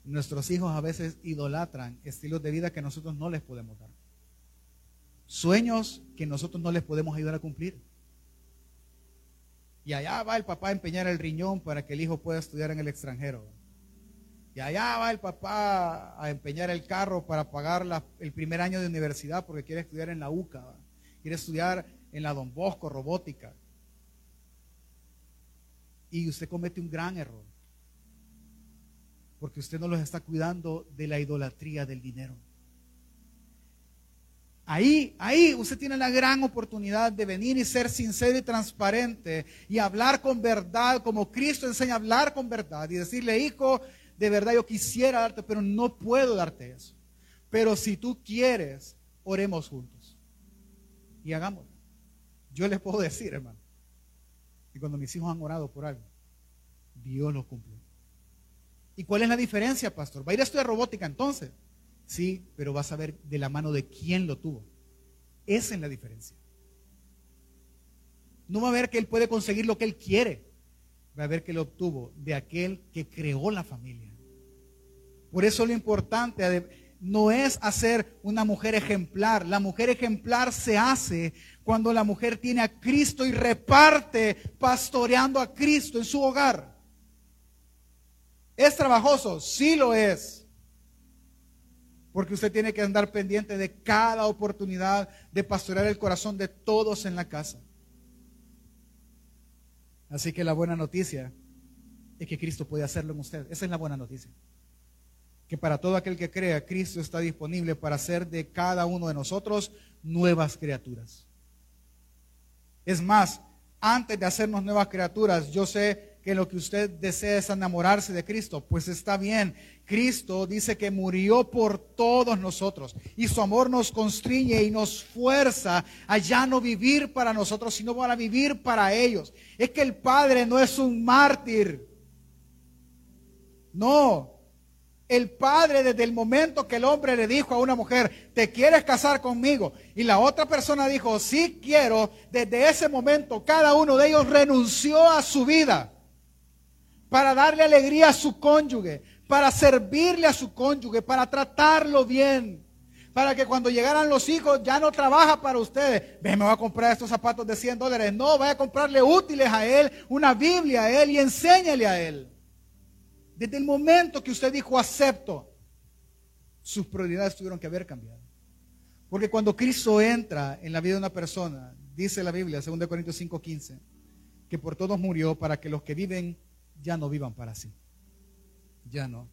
Nuestros hijos a veces idolatran estilos de vida que nosotros no les podemos dar. Sueños que nosotros no les podemos ayudar a cumplir. Y allá va el papá a empeñar el riñón para que el hijo pueda estudiar en el extranjero. Y allá va el papá a empeñar el carro para pagar el primer año de universidad porque quiere estudiar en la UCA, quiere estudiar en la Don Bosco, robótica. Y usted comete un gran error. Porque usted no los está cuidando de la idolatría del dinero. Ahí, ahí usted tiene la gran oportunidad de venir y ser sincero y transparente y hablar con verdad, como Cristo enseña a hablar con verdad y decirle, hijo, de verdad yo quisiera darte, pero no puedo darte eso. Pero si tú quieres, oremos juntos y hagámoslo. Yo les puedo decir, hermano, que cuando mis hijos han orado por algo, Dios lo cumplió. ¿Y cuál es la diferencia, pastor? ¿Va a ir a estudiar robótica entonces? Sí, pero vas a ver de la mano de quién lo tuvo. Esa es la diferencia. No va a ver que él puede conseguir lo que él quiere. Va a ver que lo obtuvo de aquel que creó la familia. Por eso lo importante no es hacer una mujer ejemplar. La mujer ejemplar se hace cuando la mujer tiene a Cristo y reparte pastoreando a Cristo en su hogar. ¿Es trabajoso? Sí lo es. Porque usted tiene que andar pendiente de cada oportunidad de pastorear el corazón de todos en la casa. Así que la buena noticia es que Cristo puede hacerlo en usted. Esa es la buena noticia. Que para todo aquel que crea, Cristo está disponible para hacer de cada uno de nosotros nuevas criaturas. Es más, antes de hacernos nuevas criaturas, yo sé que lo que usted desea es enamorarse de Cristo, pues está bien. Cristo dice que murió por todos nosotros y su amor nos constriñe y nos fuerza a ya no vivir para nosotros, sino para vivir para ellos. Es que el Padre no es un mártir. No. El Padre desde el momento que el hombre le dijo a una mujer, ¿te quieres casar conmigo? Y la otra persona dijo, sí quiero. Desde ese momento cada uno de ellos renunció a su vida para darle alegría a su cónyuge, para servirle a su cónyuge, para tratarlo bien, para que cuando llegaran los hijos ya no trabaja para ustedes. Ve, me voy a comprar estos zapatos de 100 dólares. No, vaya a comprarle útiles a él, una Biblia a él y enséñale a él. Desde el momento que usted dijo acepto, sus prioridades tuvieron que haber cambiado. Porque cuando Cristo entra en la vida de una persona, dice la Biblia, 2 Corintios 5:15, que por todos murió para que los que viven ya no vivan para sí. Ya no.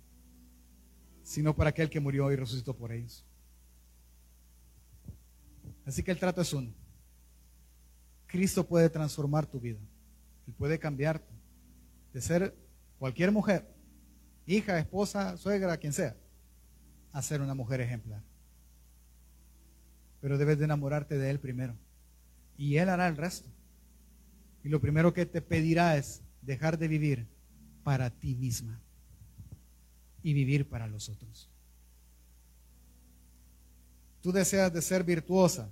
Sino para aquel que murió y resucitó por ellos. Así que el trato es uno. Cristo puede transformar tu vida. Él puede cambiarte de ser cualquier mujer hija, esposa, suegra, quien sea, a ser una mujer ejemplar. Pero debes de enamorarte de Él primero. Y Él hará el resto. Y lo primero que te pedirá es dejar de vivir para ti misma y vivir para los otros. Tú deseas de ser virtuosa.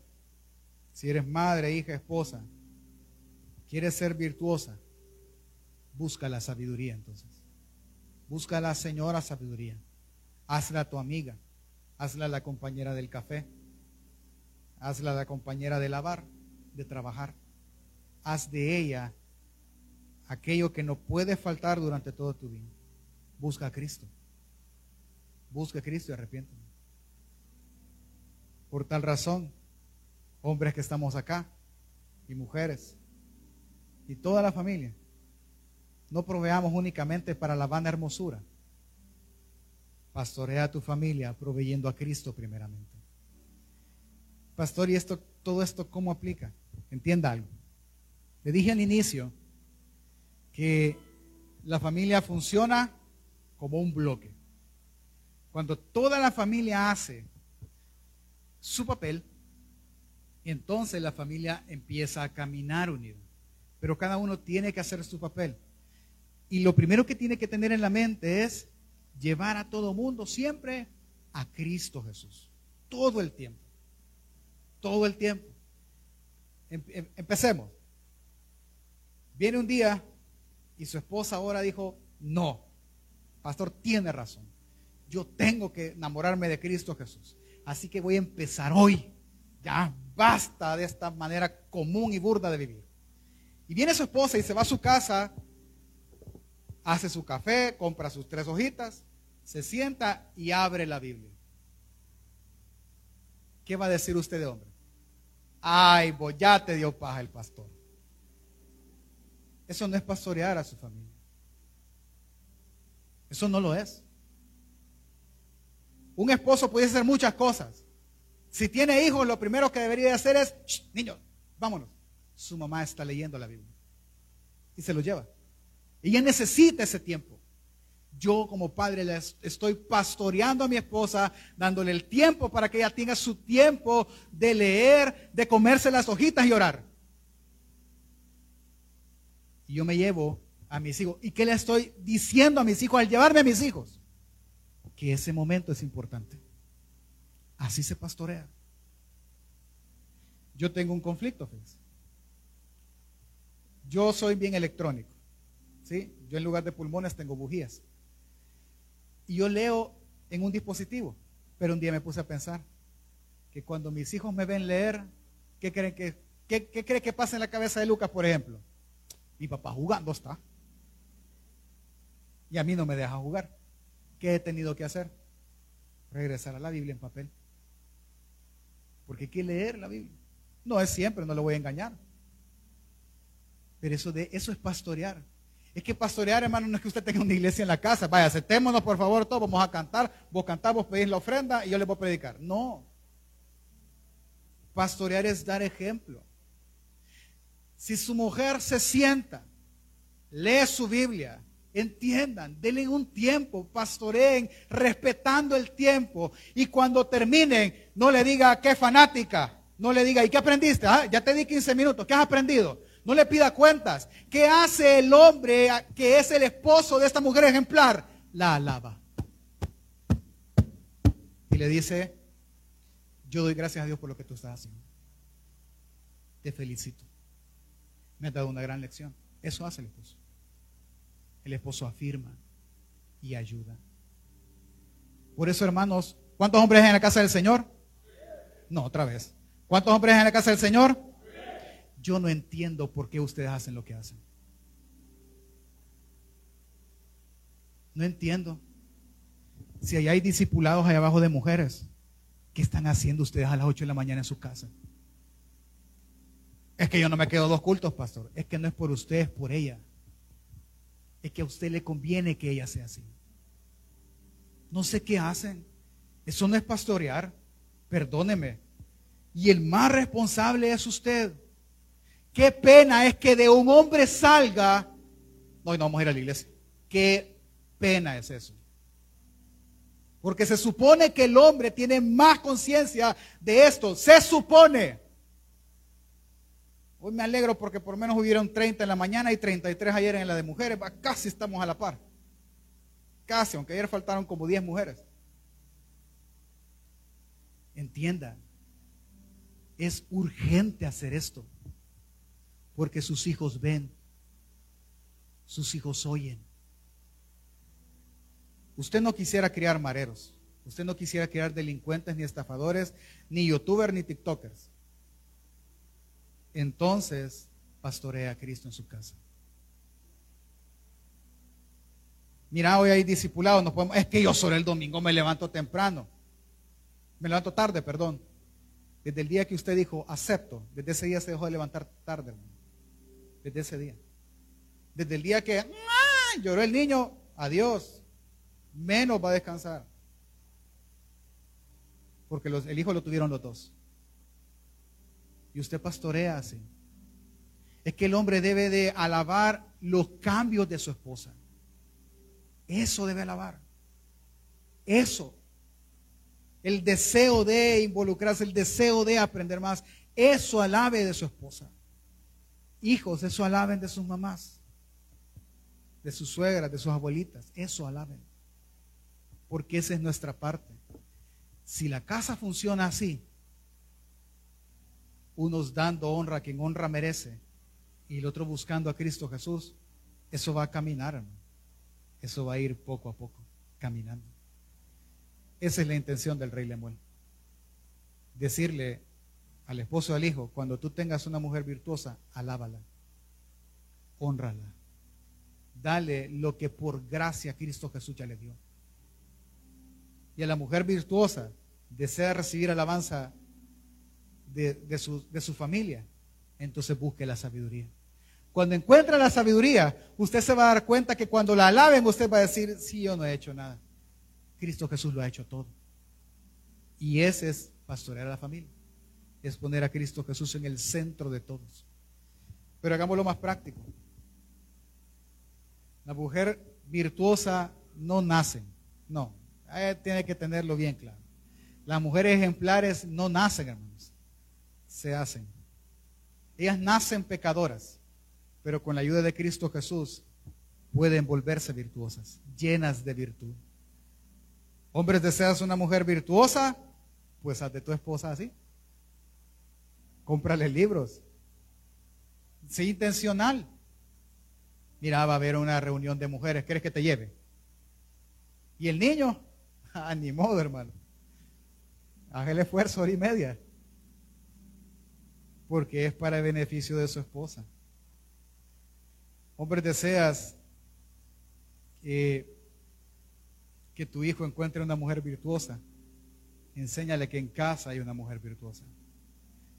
Si eres madre, hija, esposa, quieres ser virtuosa, busca la sabiduría entonces. Busca la señora sabiduría. Hazla tu amiga. Hazla la compañera del café. Hazla la compañera de lavar, de trabajar. Haz de ella aquello que no puede faltar durante toda tu vida. Busca a Cristo. Busca a Cristo y arrepiéntete. Por tal razón, hombres que estamos acá y mujeres y toda la familia, no proveamos únicamente para la vana hermosura. Pastorea a tu familia proveyendo a Cristo primeramente. Pastor, ¿y esto, todo esto cómo aplica? Entienda algo. Le dije al inicio que la familia funciona como un bloque. Cuando toda la familia hace su papel, entonces la familia empieza a caminar unido. Pero cada uno tiene que hacer su papel. Y lo primero que tiene que tener en la mente es llevar a todo mundo siempre a Cristo Jesús. Todo el tiempo. Todo el tiempo. Em, em, empecemos. Viene un día y su esposa ahora dijo, no, pastor tiene razón. Yo tengo que enamorarme de Cristo Jesús. Así que voy a empezar hoy. Ya basta de esta manera común y burda de vivir. Y viene su esposa y se va a su casa, hace su café, compra sus tres hojitas, se sienta y abre la Biblia. ¿Qué va a decir usted de hombre? Ay, vos ya te dio paja el pastor. Eso no es pastorear a su familia. Eso no lo es. Un esposo puede hacer muchas cosas. Si tiene hijos, lo primero que debería hacer es, niños, vámonos. Su mamá está leyendo la Biblia. Y se lo lleva. Ella necesita ese tiempo. Yo como padre le estoy pastoreando a mi esposa, dándole el tiempo para que ella tenga su tiempo de leer, de comerse las hojitas y orar. Y yo me llevo a mis hijos. ¿Y qué le estoy diciendo a mis hijos al llevarme a mis hijos? que ese momento es importante. Así se pastorea. Yo tengo un conflicto, fíjense. Yo soy bien electrónico. ¿Sí? Yo en lugar de pulmones tengo bujías. Y yo leo en un dispositivo. Pero un día me puse a pensar que cuando mis hijos me ven leer, ¿qué creen que, qué, que pasa en la cabeza de Lucas, por ejemplo? Mi papá jugando está. Y a mí no me deja jugar. ¿Qué he tenido que hacer? Regresar a la Biblia en papel. Porque hay que leer la Biblia. No es siempre, no lo voy a engañar. Pero eso, de, eso es pastorear. Es que pastorear, hermano, no es que usted tenga una iglesia en la casa. Vaya, aceptémonos por favor todos, vamos a cantar. Vos cantás, vos pedís la ofrenda y yo les voy a predicar. No. Pastorear es dar ejemplo. Si su mujer se sienta, lee su Biblia, Entiendan, denle un tiempo, pastoreen, respetando el tiempo. Y cuando terminen, no le diga qué fanática, no le diga, ¿y qué aprendiste? Ah, ya te di 15 minutos, ¿qué has aprendido? No le pida cuentas. ¿Qué hace el hombre que es el esposo de esta mujer ejemplar? La alaba. Y le dice, yo doy gracias a Dios por lo que tú estás haciendo. Te felicito. Me has dado una gran lección. Eso hace el esposo. El esposo afirma y ayuda. Por eso, hermanos, ¿cuántos hombres hay en la casa del Señor? No, otra vez. ¿Cuántos hombres hay en la casa del Señor? Yo no entiendo por qué ustedes hacen lo que hacen. No entiendo. Si ahí hay discipulados ahí abajo de mujeres, ¿qué están haciendo ustedes a las 8 de la mañana en su casa? Es que yo no me quedo dos cultos, pastor. Es que no es por ustedes, es por ella es que a usted le conviene que ella sea así. No sé qué hacen. Eso no es pastorear. Perdóneme. Y el más responsable es usted. Qué pena es que de un hombre salga. No, no vamos a ir a la iglesia. Qué pena es eso. Porque se supone que el hombre tiene más conciencia de esto. Se supone. Hoy me alegro porque por menos hubieron 30 en la mañana y 33 ayer en la de mujeres. Casi estamos a la par. Casi, aunque ayer faltaron como 10 mujeres. Entienda, es urgente hacer esto. Porque sus hijos ven, sus hijos oyen. Usted no quisiera criar mareros. Usted no quisiera criar delincuentes, ni estafadores, ni youtubers, ni tiktokers. Entonces, pastorea a Cristo en su casa. Mira, hoy hay discipulados, no podemos, es que yo sobre el domingo me levanto temprano. Me levanto tarde, perdón. Desde el día que usted dijo, acepto, desde ese día se dejó de levantar tarde, hermano. Desde ese día. Desde el día que lloró el niño, adiós. Menos va a descansar. Porque el hijo lo tuvieron los dos. Y usted pastorea así. Es que el hombre debe de alabar los cambios de su esposa. Eso debe alabar. Eso. El deseo de involucrarse, el deseo de aprender más. Eso alabe de su esposa. Hijos, eso alaben de sus mamás, de sus suegras, de sus abuelitas. Eso alaben. Porque esa es nuestra parte. Si la casa funciona así, unos dando honra a quien honra merece y el otro buscando a Cristo Jesús, eso va a caminar, Eso va a ir poco a poco, caminando. Esa es la intención del rey Lemuel. Decirle al esposo del hijo, cuando tú tengas una mujer virtuosa, alábala, honrala, dale lo que por gracia Cristo Jesús ya le dio. Y a la mujer virtuosa desea recibir alabanza de, su, de su familia, entonces busque la sabiduría. Cuando encuentra la sabiduría, usted se va a dar cuenta que cuando la alaben, usted va a decir, sí, yo no he hecho nada. Cristo Jesús lo ha hecho todo. Y ese es pastorear a la familia. Es poner a Cristo Jesús en el centro de todos. Pero hagámoslo más práctico. La mujer virtuosa no nace. No, tiene que tenerlo bien claro. Las mujeres ejemplares no nacen, hermanos se hacen. Ellas nacen pecadoras, pero con la ayuda de Cristo Jesús pueden volverse virtuosas, llenas de virtud. Hombres, deseas una mujer virtuosa, pues haz de tu esposa así. Cómprale libros. Sé intencional. Mira, va a haber una reunión de mujeres, ¿quieres que te lleve? ¿Y el niño? Ah, ni modo, hermano. Haz el esfuerzo hora y media porque es para el beneficio de su esposa. Hombre, deseas que tu hijo encuentre una mujer virtuosa. Enséñale que en casa hay una mujer virtuosa.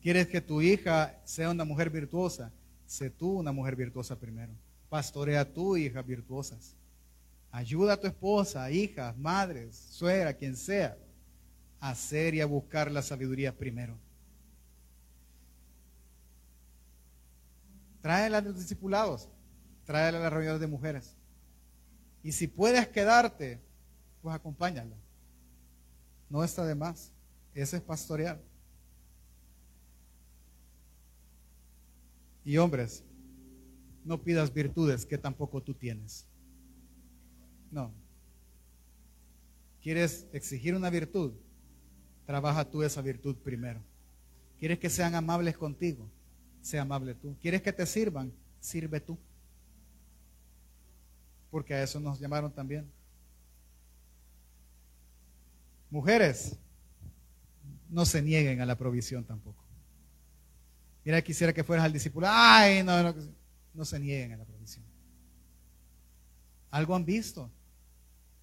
¿Quieres que tu hija sea una mujer virtuosa? Sé tú una mujer virtuosa primero. Pastorea a tu hija virtuosas. Ayuda a tu esposa, hijas, madres, suegra, quien sea, a hacer y a buscar la sabiduría primero. Tráela a los discipulados, tráela a las reuniones de mujeres. Y si puedes quedarte, pues acompáñala. No está de más. Ese es pastorear. Y hombres, no pidas virtudes que tampoco tú tienes. No. ¿Quieres exigir una virtud? Trabaja tú esa virtud primero. ¿Quieres que sean amables contigo? sea amable tú. ¿Quieres que te sirvan? Sirve tú. Porque a eso nos llamaron también. Mujeres, no se nieguen a la provisión tampoco. Mira, quisiera que fueras al discípulo. Ay, no, no, no se nieguen a la provisión. Algo han visto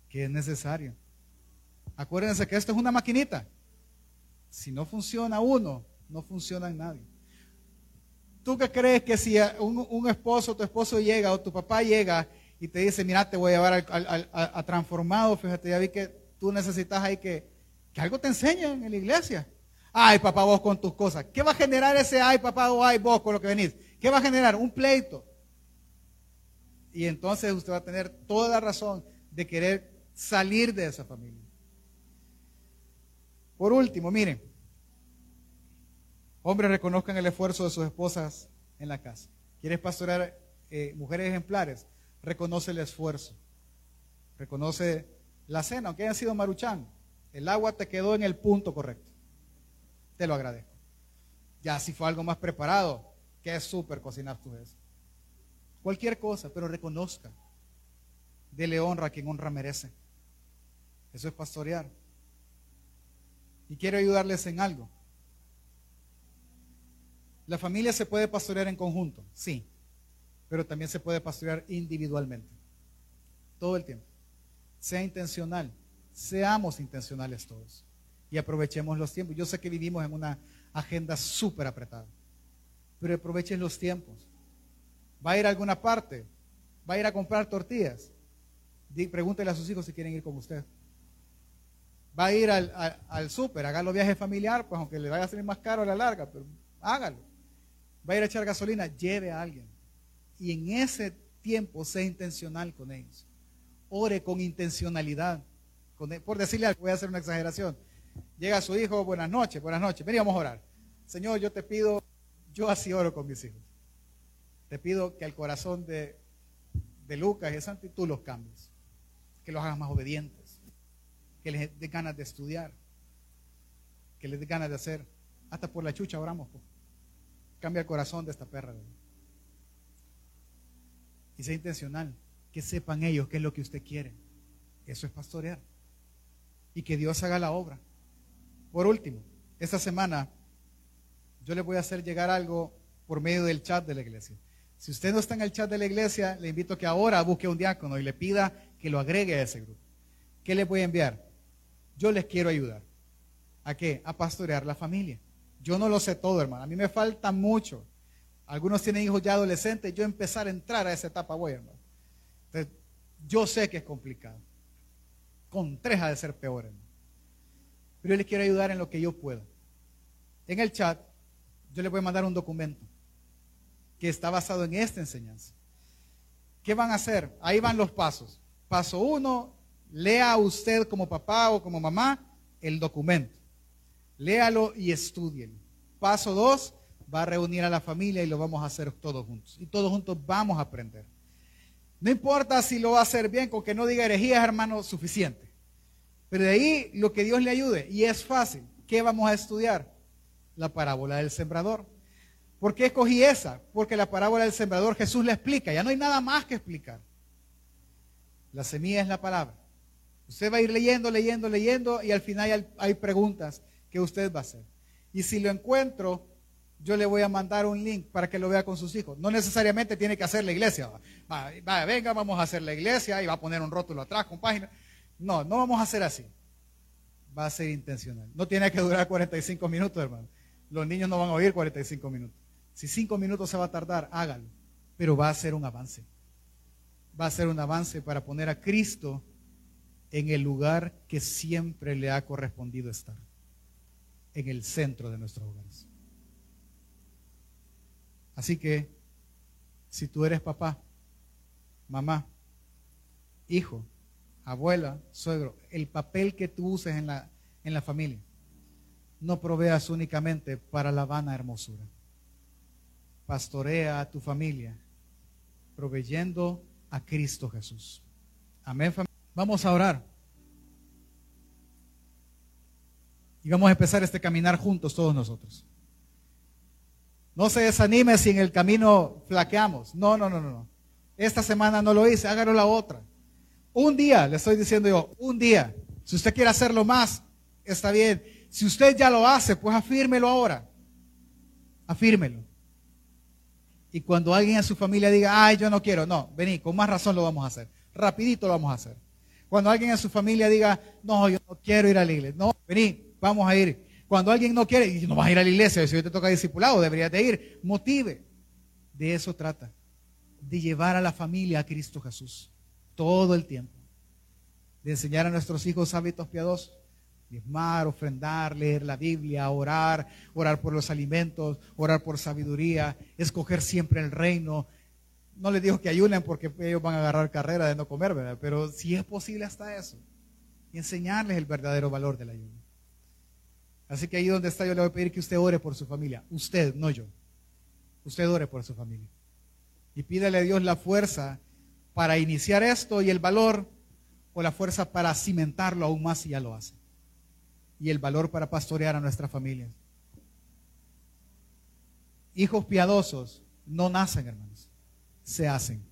que es necesario. Acuérdense que esto es una maquinita. Si no funciona uno, no funciona nadie. ¿Tú qué crees que si un, esposo, tu esposo llega o tu papá llega y te dice, mira, te voy a llevar a, transformado, fíjate, ya vi que tú necesitas ahí que, que algo te enseñen en la iglesia. Ay, papá, vos con tus cosas. ¿Qué va a generar ese ay, papá, o ay, vos con lo que venís? ¿Qué va a generar? Un pleito. Y entonces usted va a tener toda la razón de querer salir de esa familia. Por último, miren, hombres reconozcan el esfuerzo de sus esposas en la casa. ¿Quieres pastorear eh, mujeres ejemplares? Reconoce el esfuerzo. Reconoce la cena, aunque haya sido maruchán. El agua te quedó en el punto correcto. Te lo agradezco. Ya si fue algo más preparado, que es súper cocinar tú eso. Cualquier cosa, pero reconozca. Dele honra a quien honra merece. Eso es pastorear. Y quiero ayudarles en algo. La familia se puede pastorear en conjunto, sí, pero también se puede pastorear individualmente. Todo el tiempo. Sea intencional. Seamos intencionales todos. Y aprovechemos los tiempos. Yo sé que vivimos en una agenda súper apretada. Pero aprovechen los tiempos. ¿Va a ir a alguna parte? ¿Va a ir a comprar tortillas? Pregúntele a sus hijos si quieren ir con usted. ¿Va a ir al, al, súper? Hágalo viaje familiar, pues aunque le vaya a salir más caro a la larga, pero hágalo. ¿Va a ir a echar gasolina? Lleve a alguien. Y en ese tiempo sea intencional con ellos. Ore con intencionalidad. E, por decirle algo, voy a hacer una exageración. Llega su hijo, buenas noches, buenas noches. Ven vamos a orar. Señor, yo te pido, yo así oro con mis hijos. Te pido que el corazón de, de Lucas y de Santi tú los cambies. Que los hagas más obedientes. Que les dé ganas de estudiar. Que les dé ganas de hacer. Hasta por la chucha oramos. Pues. Cambia el corazón de esta perra. Y sea intencional. Que sepan ellos qué es lo que usted quiere. Eso es pastorear. Y que Dios haga la obra. Por último, esta semana yo le voy a hacer llegar algo por medio del chat de la iglesia. Si usted no está en el chat de la iglesia, le invito a que ahora busque un diácono y le pida que lo agregue a ese grupo. ¿Qué le voy a enviar? Yo les quiero ayudar. ¿A qué? A pastorear la familia. Yo no lo sé todo, hermano. A mí me falta mucho. Algunos tienen hijos ya adolescentes. Yo empezar a entrar a esa etapa voy, hermano. Entonces, yo sé que es complicado. Con tres de ser peor, hermano. Pero yo les quiero ayudar en lo que yo pueda. En el chat, yo les voy a mandar un documento que está basado en esta enseñanza. ¿Qué van a hacer? Ahí van los pasos. Paso uno, lea usted como papá o como mamá el documento. Léalo y estúdielo. Paso dos, va a reunir a la familia y lo vamos a hacer todos juntos. Y todos juntos vamos a aprender. No importa si lo va a hacer bien, con que no diga herejías, hermano, suficiente. Pero de ahí lo que Dios le ayude. Y es fácil. ¿Qué vamos a estudiar? La parábola del sembrador. ¿Por qué escogí esa? Porque la parábola del sembrador Jesús le explica. Ya no hay nada más que explicar. La semilla es la palabra. Usted va a ir leyendo, leyendo, leyendo y al final hay, preguntas que usted va a hacer. Y si lo encuentro, yo le voy a mandar un link para que lo vea con sus hijos. No necesariamente tiene que hacer la iglesia. Va, venga, vamos a hacer la iglesia y va a poner un rótulo atrás con páginas. No, no vamos a hacer así. Va a ser intencional. No tiene que durar 45 minutos, hermano. Los niños no van a oír 45 minutos. Si cinco minutos se va a tardar, hágalo. Pero va a ser un avance. Va a ser un avance para poner a Cristo en el lugar que siempre le ha correspondido estar. En el centro de nuestros hogares. Así que, si tú eres papá, mamá, hijo, abuela, suegro, el papel que tú uses en la, en la familia, no proveas únicamente para la vana hermosura. Pastorea a tu familia, proveyendo a Cristo Jesús. Amén. Vamos a orar. Y vamos a empezar este caminar juntos todos nosotros. No se desanime si en el camino flaqueamos. No, no, no, no. Esta semana no lo hice, hágalo la otra. Un día, le estoy diciendo yo, un día. Si usted quiere hacerlo más, está bien. Si usted ya lo hace, pues afírmelo ahora. Afírmelo. Y cuando alguien en su familia diga, ay, yo no quiero, no, vení, con más razón lo vamos a hacer. Rapidito lo vamos a hacer. Cuando alguien en su familia diga, no, yo no quiero ir a la iglesia, no, vení, vamos a ir. Cuando alguien no quiere, no vas a ir a la iglesia, si hoy te toca discipulado, deberías de ir, motive. De eso trata, de llevar a la familia a Cristo Jesús todo el tiempo, de enseñar a nuestros hijos hábitos piadosos diezmar, ofrendar, leer la Biblia, orar, orar por los alimentos, orar por sabiduría, escoger siempre el reino. No les digo que ayunen porque ellos van a agarrar carrera de no comer, ¿verdad? Pero si es posible hasta eso. Y enseñarles el verdadero valor del ayuno. Así que ahí donde está yo le voy a pedir que usted ore por su familia. Usted, no yo. Usted ore por su familia. Y pídale a Dios la fuerza para iniciar esto y el valor o la fuerza para cimentarlo aún más si ya lo hace. Y el valor para pastorear a nuestras familias. Hijos piadosos no nacen, hermanos, se hacen.